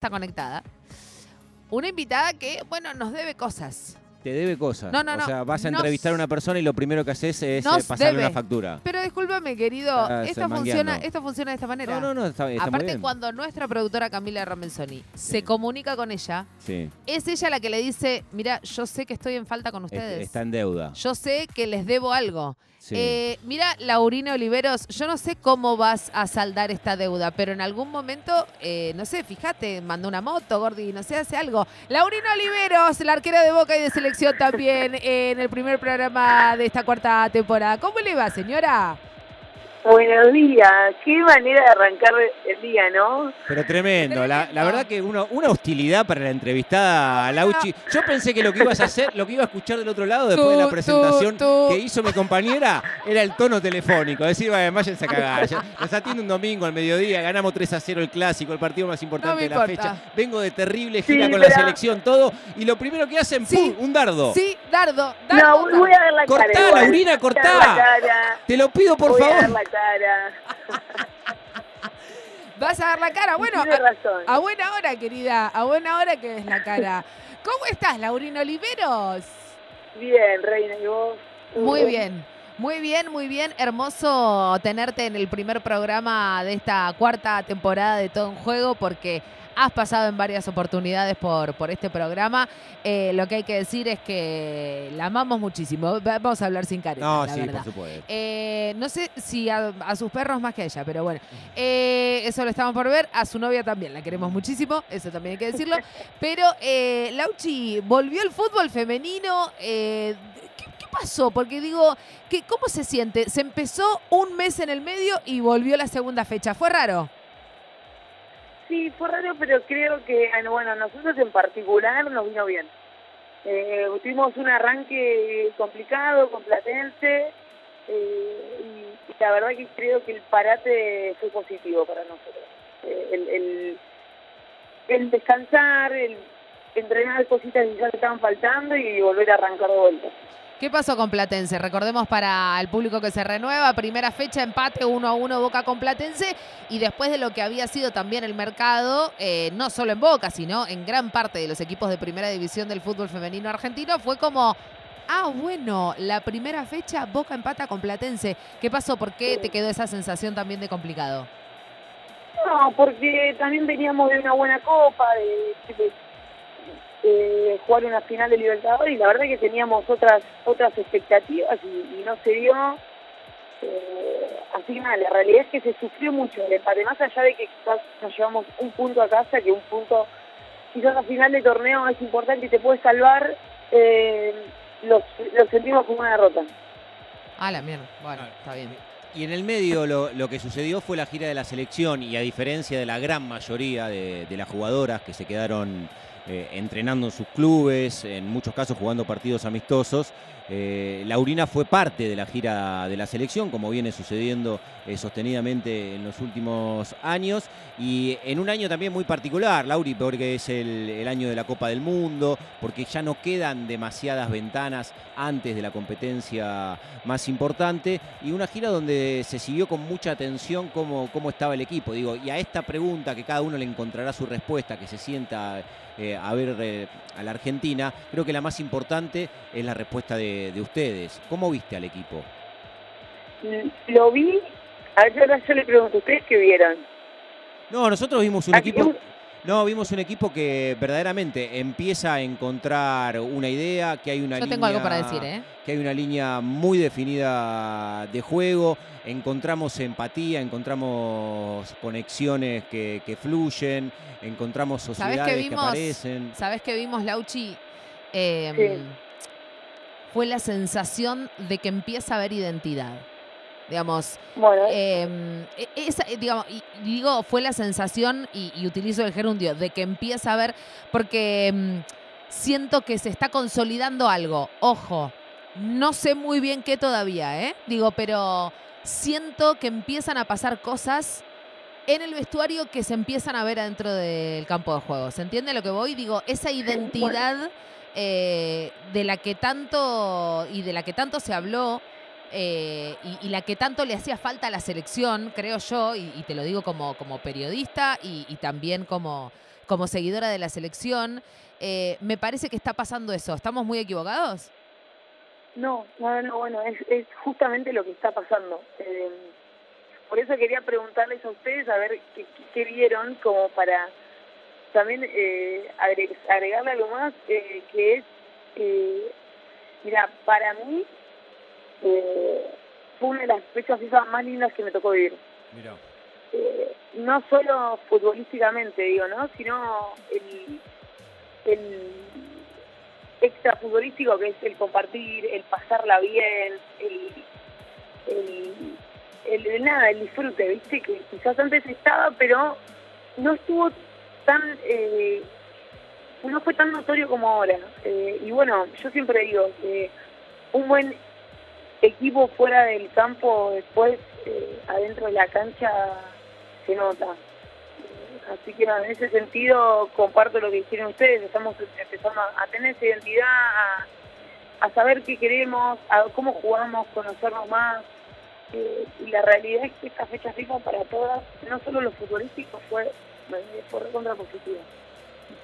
está conectada. Una invitada que, bueno, nos debe cosas. Te debe cosas. No, no, no. O sea, vas a entrevistar a una persona y lo primero que haces es eh, pasarle debe. una factura. Pero discúlpame, querido, Ah, esto, funciona, mangueando. esto funciona de esta manera. No, no, no, está, está muy Aparte, bien. cuando nuestra productora Camila Ramenzoni se comunica con ella, Sí, es ella la que le dice, mira, yo sé que estoy en falta con es- ustedes. está en deuda. Yo sé que les debo algo. Sí. Eh, mira, Laurina Oliveros, yo no sé cómo vas a saldar esta deuda, pero en algún momento, eh, no sé, fíjate, mandó una moto, Gordi, no sé, hace algo. Laurina Oliveros, la arquera de Boca y de selección también en el primer programa de esta cuarta temporada. ¿Cómo le va, señora? Buenos días, qué manera de arrancar el día, ¿no? Pero tremendo. La, verdad que una, una hostilidad para la entrevistada a Lauchi. Yo pensé que lo que ibas a hacer, lo que iba a escuchar del otro lado después de la presentación tú, tú. que hizo mi compañera era el tono telefónico. Decir, "Vaya, váyanse a cagar. Nos atiende un domingo al mediodía, ganamos 3 a 0 el clásico, el partido más importante No de la importa. fecha. Vengo de terrible gira Sí, con la selección, todo. Y lo primero que hacen, Sí. ¡pum! Un dardo. Sí, Dardo. No, Dardo, voy, voy a ver la Cortá, cara. Laurina, cortá. la cara. Te lo pido, por voy a favor. Cara. Vas a dar la cara. Bueno, Tiene razón. a buena hora, querida. A buena hora que es la cara. ¿Cómo estás, Laurina Oliveros? Bien, reina, ¿y vos? Muy bien, muy bien, muy bien. Hermoso tenerte en el primer programa de esta cuarta temporada de Todo en Juego porque has pasado en varias oportunidades por, por este programa. Eh, lo que hay que decir es que la amamos muchísimo. Va- Vamos a hablar sin caretas, No, la sí, verdad. por supuesto. Eh, no sé si a, a sus perros más que a ella, pero bueno, eh, eso lo estamos por ver. A su novia también, la queremos muchísimo, eso también hay que decirlo. Pero, eh, Lauchi, volvió el fútbol femenino. eh, ¿qué, qué pasó? Porque digo, que, ¿cómo se siente? Se empezó un mes en el medio y volvió la segunda fecha. ¿Fue raro? Sí, fue raro, pero creo que, ah, no, bueno, nosotros en particular nos vino bien. Eh, tuvimos un arranque complicado con Platense eh, y, la verdad que creo que el parate fue positivo para nosotros. Eh, el, el, el descansar, el entrenar cositas que ya estaban faltando y volver a arrancar de vuelta. ¿Qué pasó con Platense? Recordemos para el público que se renueva, primera fecha, empate 1 a 1 Boca con Platense y después de lo que había sido también el mercado, eh, no solo en Boca, sino en gran parte de los equipos de primera división del fútbol femenino argentino, fue como, ah, bueno, la primera fecha Boca empata con Platense. ¿Qué pasó? ¿Por qué te quedó esa sensación también de complicado? No, porque también veníamos de una buena copa, de, de- de jugar una final de Libertadores y la verdad que teníamos otras otras expectativas y, y no se dio. Eh, así que nada, la realidad es que se sufrió mucho el empate, más allá de que quizás nos llevamos un punto a casa, que un punto quizás a final de torneo es importante y te puede salvar, eh, lo, lo sentimos como una derrota. Ah, la mierda. Bueno, Ah, está bien. Y en el medio lo, lo que sucedió fue la gira de la selección y a diferencia de la gran mayoría de, de las jugadoras que se quedaron eh, entrenando en sus clubes, en muchos casos jugando partidos amistosos, eh, Laurina fue parte de la gira de la selección, como viene sucediendo eh, sostenidamente en los últimos años, y en un año también muy particular, Lauri, porque es el, año de la Copa del Mundo, porque ya no quedan demasiadas ventanas antes de la competencia más importante, y una gira donde se siguió con mucha atención cómo, cómo estaba el equipo. Digo, y a esta pregunta que cada uno le encontrará su respuesta, que se sienta a ver eh, a la Argentina, creo que la más importante es la respuesta de, de ustedes. ¿Cómo viste al equipo? Lo vi, a ver, ahora yo le pregunto, ¿ustedes qué vieron? No, nosotros vimos un Aquí equipo. No, vimos un equipo que verdaderamente empieza a encontrar una idea, que hay una Yo línea, tengo algo para decir, ¿eh? que hay una línea muy definida de juego, encontramos empatía, encontramos conexiones que, que fluyen, encontramos ¿Sabés sociedades que que, vimos? aparecen. ¿Sabes qué vimos, Lauchi? Eh, Sí. Fue la sensación de que empieza a haber identidad. Digamos, Bueno, eh, e- esa, eh, digamos, y digo, fue la sensación, y, y utilizo el gerundio, de que empieza a haber, porque mm, siento que se está consolidando algo. Ojo, no sé muy bien qué todavía, ¿eh? Digo, pero siento que empiezan a pasar cosas en el vestuario que se empiezan a ver adentro del campo de juego. ¿Se entiende lo que voy? Digo, esa identidad eh, de la que tanto y de la que tanto se habló eh, y, y la que tanto le hacía falta a la selección, creo yo, y, te lo digo como, como periodista y, y también como, como seguidora de la selección, eh, me parece que está pasando eso. ¿Estamos muy equivocados? No, no, no, bueno, es, es justamente lo que está pasando. Eh, por eso quería preguntarles a ustedes a ver qué, qué vieron como para también eh, agregarle algo más, eh, que es, eh, mira, para mí eh, fue una de las fechas más lindas que me tocó vivir. Mira. Eh, no solo futbolísticamente, digo, ¿no? Sino el, el extra futbolístico que es el compartir, el pasarla bien, el, el, el, el nada, el disfrute, ¿viste? Que quizás antes estaba, pero no estuvo tan eh, no fue tan notorio como ahora eh, y bueno yo siempre digo que un buen equipo fuera del campo después eh, adentro de la cancha se nota. Eh, así que en ese sentido comparto lo que hicieron ustedes. Estamos empezando a tener esa identidad a, saber qué queremos a cómo jugamos conocernos más. Eh, y la realidad es que esta fecha FIFA para todas no solo los futbolísticos fue por contra positiva.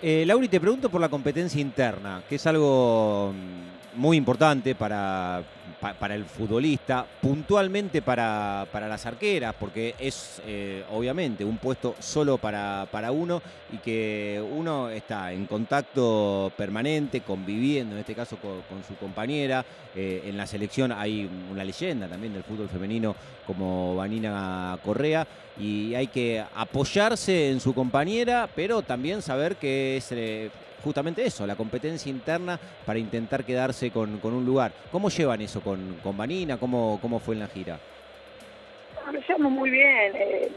Eh, Lauri, te pregunto por la competencia interna, que es algo mm, muy importante para, pa- para el futbolista, puntualmente para, para las arqueras, porque es eh, obviamente un puesto solo para, para uno y que uno está en contacto permanente, conviviendo, en este caso con, con su compañera. Eh, en la selección hay una leyenda también del fútbol femenino como Vanina Correa y hay que apoyarse en su compañera, pero también saber que es eh, justamente eso, la competencia interna para intentar quedarse con, con un lugar. ¿Cómo llevan eso con, con Vanina? ¿Cómo, ¿Cómo fue en la gira? Lo llevamos muy bien. eh,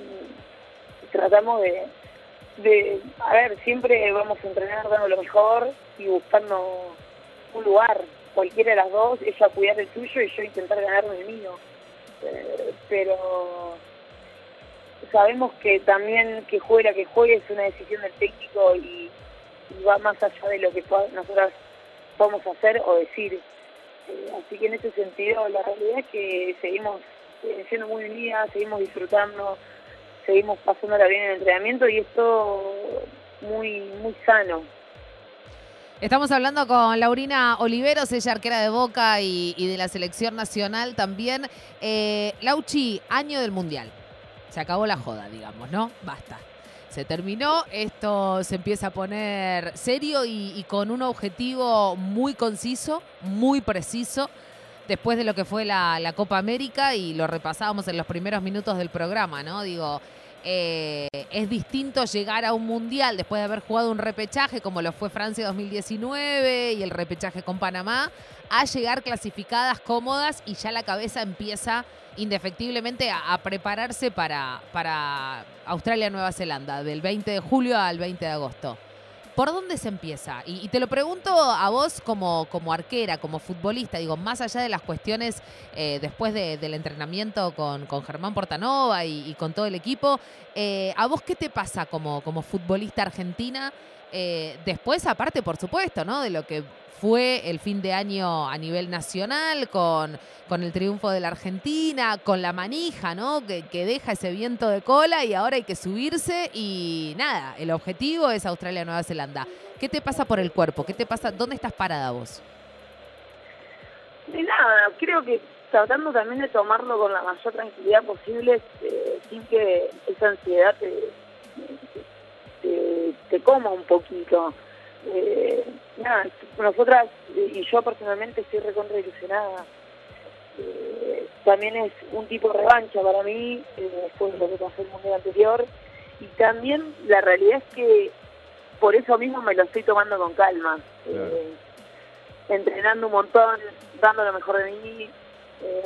tratamos de, de, a ver, siempre vamos a entrenar dando lo mejor y buscando un lugar, cualquiera de las dos, ella cuidar el suyo y yo intentar ganarme el mío. Eh, pero sabemos que también que juegue la que juegue es una decisión del técnico y, y va más allá de lo que nosotras podemos hacer o decir. Eh, así que en ese sentido la realidad es que seguimos eh, siendo muy unidas, seguimos disfrutando, seguimos pasándola bien en el entrenamiento y esto muy muy sano. Estamos hablando con Laurina Oliveros, ella arquera de Boca y, y de la selección nacional también. Eh, Lauchi, año del Mundial. Se acabó la joda, digamos, ¿no? Basta. Se terminó, esto se empieza a poner serio y, con un objetivo muy conciso, muy preciso, después de lo que fue la Copa América y lo repasábamos en los primeros minutos del programa, ¿no? Digo, eh, es distinto llegar a un mundial después de haber jugado un repechaje como lo fue Francia 2019 y el repechaje con Panamá, a llegar clasificadas cómodas y ya la cabeza empieza indefectiblemente a, a prepararse para, para Australia-Nueva Zelanda, del 20 de julio al 20 de agosto. ¿Por dónde se empieza? Y, te lo pregunto a vos como, como arquera, como futbolista, digo, más allá de las cuestiones eh, después de- del entrenamiento con, con Germán Portanova y, y con todo el equipo, eh, ¿a vos qué te pasa como, como futbolista argentina? Eh, después, aparte, por supuesto, ¿no? De lo que fue el fin de año a nivel nacional, con, con el triunfo de la Argentina, con la manija, ¿no? Que, que deja ese viento de cola y ahora hay que subirse y nada, el objetivo es Australia-Nueva Zelanda. ¿Qué te pasa por el cuerpo? ¿Qué te pasa? ¿Dónde estás parada vos? De nada, creo que tratando también de tomarlo con la mayor tranquilidad posible, eh, sin que esa ansiedad te, te, te coma un poquito. Eh, nada, nosotras eh, y yo personalmente estoy recontra ilusionada. Eh, también es un tipo de revancha para mí, eh, después de lo que pasó el mundial anterior. Y también la realidad es que por eso mismo me lo estoy tomando con calma. Entrenando un montón, dando lo mejor de mí,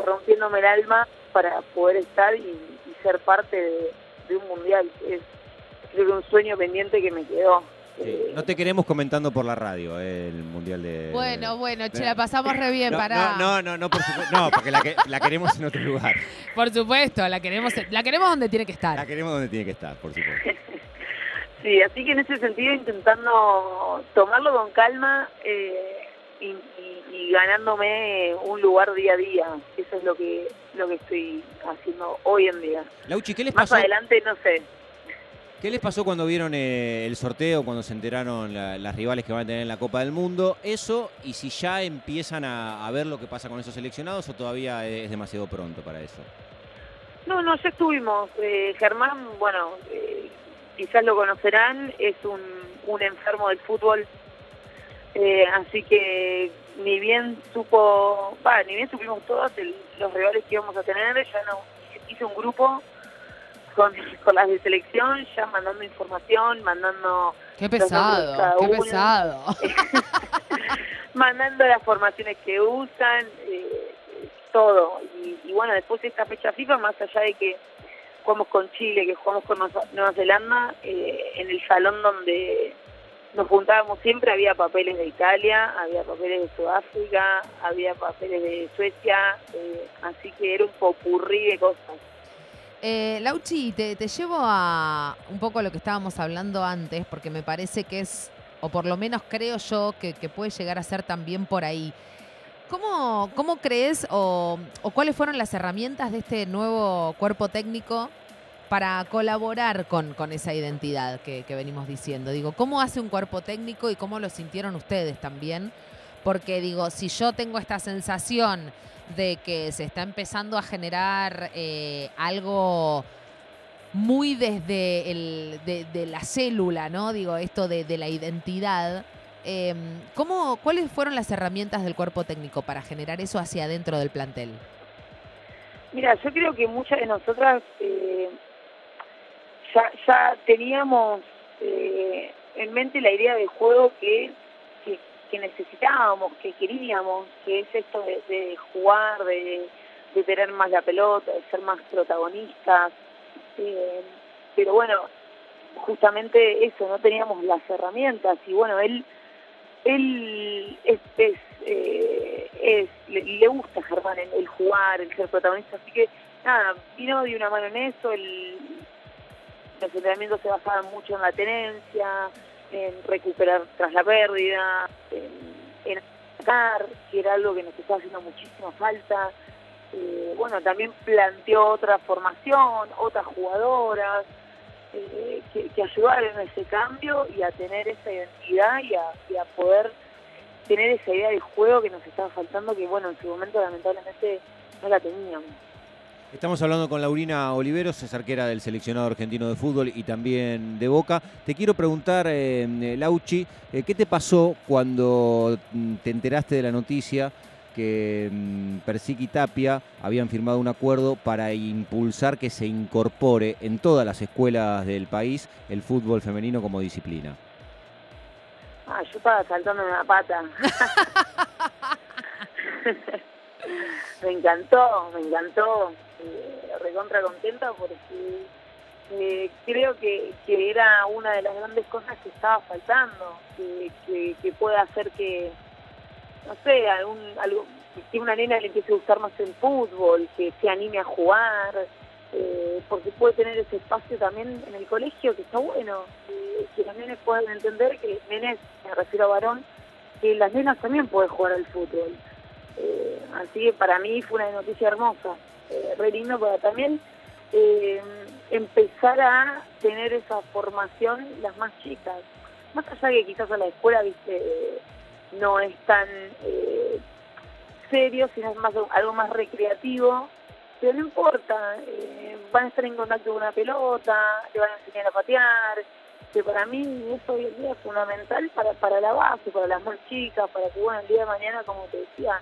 rompiéndome el alma para poder estar y, y ser parte de, de un mundial. Es creo que un sueño pendiente que me quedó. Sí, No te queremos comentando por la radio eh, el Mundial de... Bueno, bueno, che, la pasamos re bien no, para. no, no, no, no, por supuesto. No, porque la, que- la queremos en otro lugar. Por supuesto, la queremos, la queremos donde tiene que estar. La queremos donde tiene que estar, por supuesto. Sí, así que en ese sentido intentando tomarlo con calma eh, y, y- y ganándome un lugar día a día. Eso es lo que lo que estoy haciendo hoy en día. Lauchi, ¿qué les Más pasó? adelante no sé. ¿Qué les pasó cuando vieron eh, el sorteo, cuando se enteraron las rivales que van a tener en la Copa del Mundo? Eso, y si ya empiezan a, ver lo que pasa con esos seleccionados o todavía es demasiado pronto para eso. No, no, ya estuvimos. Eh, Germán, bueno, eh, quizás lo conocerán, es un, enfermo del fútbol, así que ni bien supo, va, ni bien supimos todos los rivales que íbamos a tener, ya no hice un grupo con, con las de selección, ya mandando información, mandando... Qué pesado, qué pesado. mandando las formaciones que usan, eh, todo. Y, bueno, después de esta fecha FIFA, más allá de que jugamos con Chile, que jugamos con Nueva Zelanda, eh, en el salón donde nos juntábamos siempre había papeles de Italia, había papeles de Sudáfrica, había papeles de Suecia, eh, así que era un popurrí de cosas. Eh, Lauchi, te, llevo a un poco lo que estábamos hablando antes, porque me parece que es, o por lo menos creo yo, que, puede llegar a ser también por ahí. ¿Cómo, cómo crees o, cuáles fueron las herramientas de este nuevo cuerpo técnico para colaborar con, con esa identidad que, que, venimos diciendo? Digo, ¿cómo hace un cuerpo técnico y cómo lo sintieron ustedes también? Porque digo, si yo tengo esta sensación de que se está empezando a generar eh, algo muy desde el, de, la célula, ¿no? Digo, esto de, la identidad. Eh, ¿cómo, ¿Cuáles fueron las herramientas del cuerpo técnico para generar eso hacia adentro del plantel? Mira, yo creo que muchas de nosotras eh, ya, ya teníamos eh, en mente la idea del juego que que necesitábamos, que queríamos, que es esto de, jugar, de, tener más la pelota, de ser más protagonistas. Eh, pero bueno, justamente eso, no teníamos las herramientas y bueno, él él es, es, eh, le, gusta Germán el, jugar, el ser protagonista, así que nada, vino de una mano en eso, el, los entrenamientos se basaban mucho en la tenencia, en recuperar tras la pérdida, en, atacar, que era algo que nos estaba haciendo muchísima falta. Eh, bueno, también planteó otra formación, otras jugadoras, eh, que, que, ayudaron a ese cambio y a tener esa identidad y a, y a poder tener esa idea de juego que nos estaba faltando, que bueno, en su momento lamentablemente no la teníamos. Estamos hablando con Laurina Oliveros, es arquera del seleccionado argentino de fútbol y también de Boca. Te quiero preguntar, eh, eh, Lauchi, eh, ¿qué te pasó cuando mm, te enteraste de la noticia que Persic y Tapia habían firmado un acuerdo para impulsar que se incorpore en todas las escuelas del país el fútbol femenino como disciplina? Ah, yo estaba saltando en la pata. me encantó, me encantó eh, recontra contenta porque eh, creo que, que era una de las grandes cosas que estaba faltando, que, que, pueda hacer que, no sé, algún, algo, que una nena le empiece a gustar más el fútbol, que se anime a jugar, eh, porque puede tener ese espacio también en el colegio, que está bueno, que las nenes puedan entender que nenes, me refiero a varón, que las nenas también pueden jugar al fútbol. Eh, así que para mí fue una noticia hermosa eh, re lindo para también eh, empezar a tener esa formación las más chicas. Más allá que quizás a la escuela, viste, no es tan eh, serio, sino es más algo más recreativo, pero no importa, eh, van a estar en contacto con una pelota, le van a enseñar a patear, que para mí eso hoy en día es fundamental para, para la base, para las más chicas, para que bueno, el día de mañana, como te decía,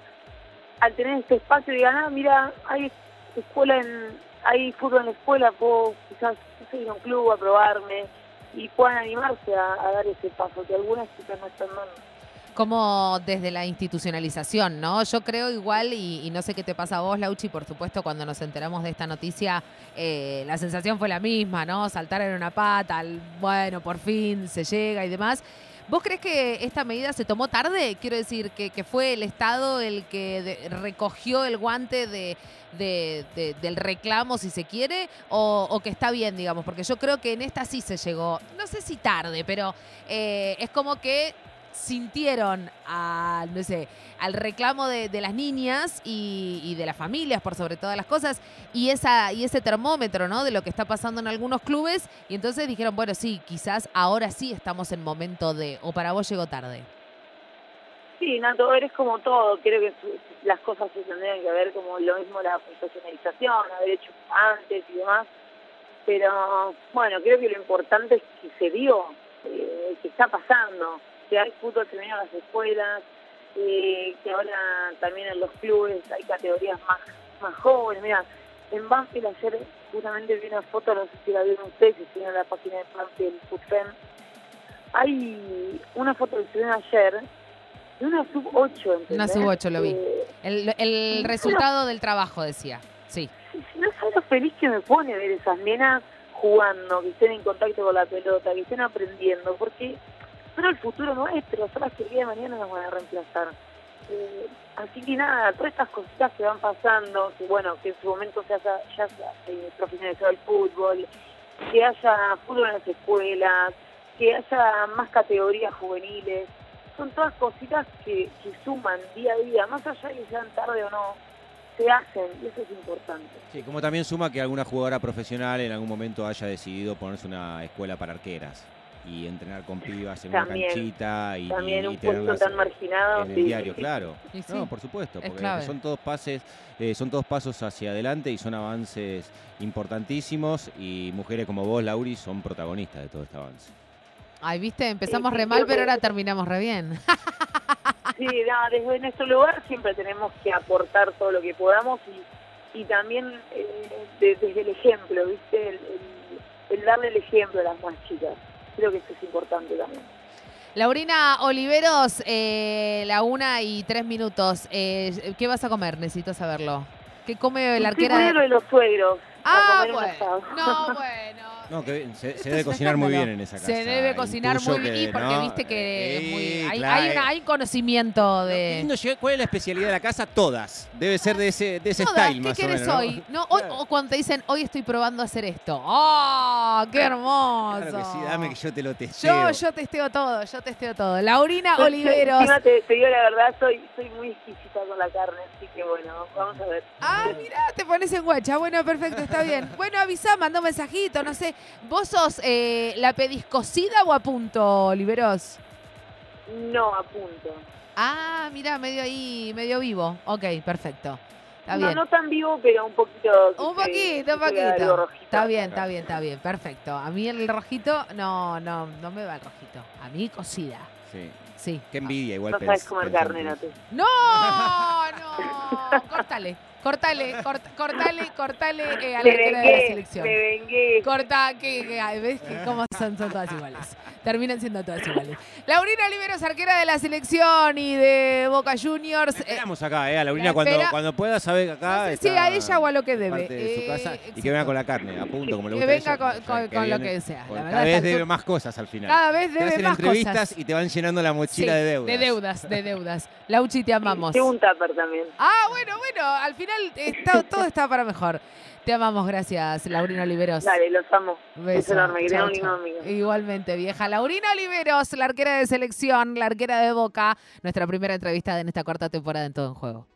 al tener este espacio digan, ah, mira, hay escuela en, hay fútbol en la escuela, puedo quizás ir a un club a probarme y puedan animarse a, dar ese paso que algunas chicas no están dando como desde la institucionalización, ¿no? Yo creo igual, y, no sé qué te pasa a vos, Lauchi, por supuesto, cuando nos enteramos de esta noticia, eh, la sensación fue la misma, ¿no? Saltar en una pata, bueno, por fin se llega y demás. ¿Vos crees que esta medida se tomó tarde? Quiero decir, que, fue el Estado el que recogió el guante de, del reclamo, si se quiere, o, que está bien, digamos, porque yo creo que en esta sí se llegó, no sé si tarde, pero eh, es como que sintieron a, no sé, al reclamo de, de las niñas y, de las familias, por sobre todas las cosas, y, esa, y ese termómetro, ¿no? De lo que está pasando en algunos clubes. Y entonces dijeron, bueno, sí, quizás ahora sí estamos en momento de, o para vos llegó tarde. Sí, Nato, eres como todo. Creo que las cosas se tendrían que ver como lo mismo la profesionalización, haber hecho antes y demás. Pero bueno, creo que lo importante es que se dio, eh, que está pasando, que hay fútbol femenino en las escuelas, eh, que ahora también en los clubes hay categorías más, más jóvenes. Mira, en Banfield ayer justamente vi una foto, no sé si la vieron ustedes, si estuvieron en la página de Banfield Footfem. Hay una foto que se ayer de una sub-8, ¿entendés? Una sub-8 lo vi. Eh, El, el resultado del trabajo, decía. Sí. no sabes lo feliz que me pone ver esas nenas jugando, que estén en contacto con la pelota, que estén aprendiendo, porque el futuro nuestro, son las que el día de mañana nos van a reemplazar. Eh, así que nada, todas estas cositas que van pasando, que bueno, que en su momento se haya, ya eh, profesionalizado el fútbol, que haya fútbol en las escuelas, que haya más categorías juveniles, son todas cositas que, que suman día a día, más allá de que sean tarde o no, se hacen y eso es importante. Sí, como también suma que alguna jugadora profesional en algún momento haya decidido ponerse una escuela para arqueras y entrenar con pibas en También, una canchita y, También y- y un puesto tan marginado. en el sí. diario, claro. Sí, No, por supuesto, es porque son todos pases, eh, son todos pasos hacia adelante y son avances importantísimos y mujeres como vos, Lauri, son protagonistas de todo este avance. Ay, viste, empezamos Sí, re mal, pero que- ahora terminamos re bien. Sí, no, desde nuestro lugar siempre tenemos que aportar todo lo que podamos y, y también eh, de- desde el ejemplo, ¿viste? El, el- el darle el ejemplo a las más chicas. Creo que eso es importante también. Laurina Oliveros, eh, la una y tres minutos. Eh, ¿Qué vas a comer? Necesito saberlo. ¿Qué come la arquera? de los suegros. Ah, bueno. No, bueno. No, que se, se debe cocinar muy bien en esa casa. Se debe cocinar Intuyo muy bien, que, y porque ¿no? viste que es Eh, muy- hay, claro, hay una- hay conocimiento Qué de... lindo llegar- ¿Cuál es la especialidad de la casa? Todas. Debe ser de ese, de ese Todas, style, ¿Qué más o querés menos. ¿no? hoy? No, hoy- Claro. O cuando te dicen, hoy estoy probando hacer esto. ¡Oh, qué hermoso! Claro que sí, dame que yo te lo testeo. Yo, yo testeo todo, yo testeo todo. Laurina yo- Oliveros. encima te, te digo la verdad, soy, soy muy exquisita con la carne, así que bueno, vamos a ver. Ah, mirá, te pones en guacha. Bueno, perfecto, está bien. Bueno, avisá, mandá un mensajito, no sé. ¿Vos sos, eh, la pedís cocida o a punto, Oliveros? No, a punto. Ah, mirá, medio ahí, medio vivo. Ok, perfecto. Está no, bien. no tan vivo, pero un poquito. Un poquito, un poquito. Está bien, está bien, está bien, perfecto. A mí el rojito, no, no, no me va el rojito. A mí cocida, Sí. sí. Qué envidia, igual. No sabes comer carne, no te. No, no, córtale, córtale, cort- cortale, cortale eh, a la arquera de la vengué, selección. me vengué. Corta, que, que- ves que cómo son, son todas iguales. Terminan siendo todas iguales. Laurina Oliveros, arquera de la selección y de Boca Juniors. La eh, esperamos acá, eh, a Laurina, la cuando, cuando pueda saber acá. no sé si a ella o a lo que debe. parte de su Eh, y que venga con la carne, a punto, como le Que gusta a venga con, con- con lo que sea. La cada vez debe más cosas al final. cada vez te debe hacen más entrevistas cosas. y te van llenando la mochila Sí, de deudas. De deudas, de deudas. Lauchi, te amamos. Tengo un tupper también. Ah, bueno, bueno, al final está- todo está para mejor. Te amamos, gracias, Laurina Oliveros. Dale, los amo. Beso. Es enorme, Chau. Igualmente, vieja. Laurina Oliveros, la arquera de selección, la arquera de Boca. Nuestra primera entrevista en esta cuarta temporada en Todo en Juego.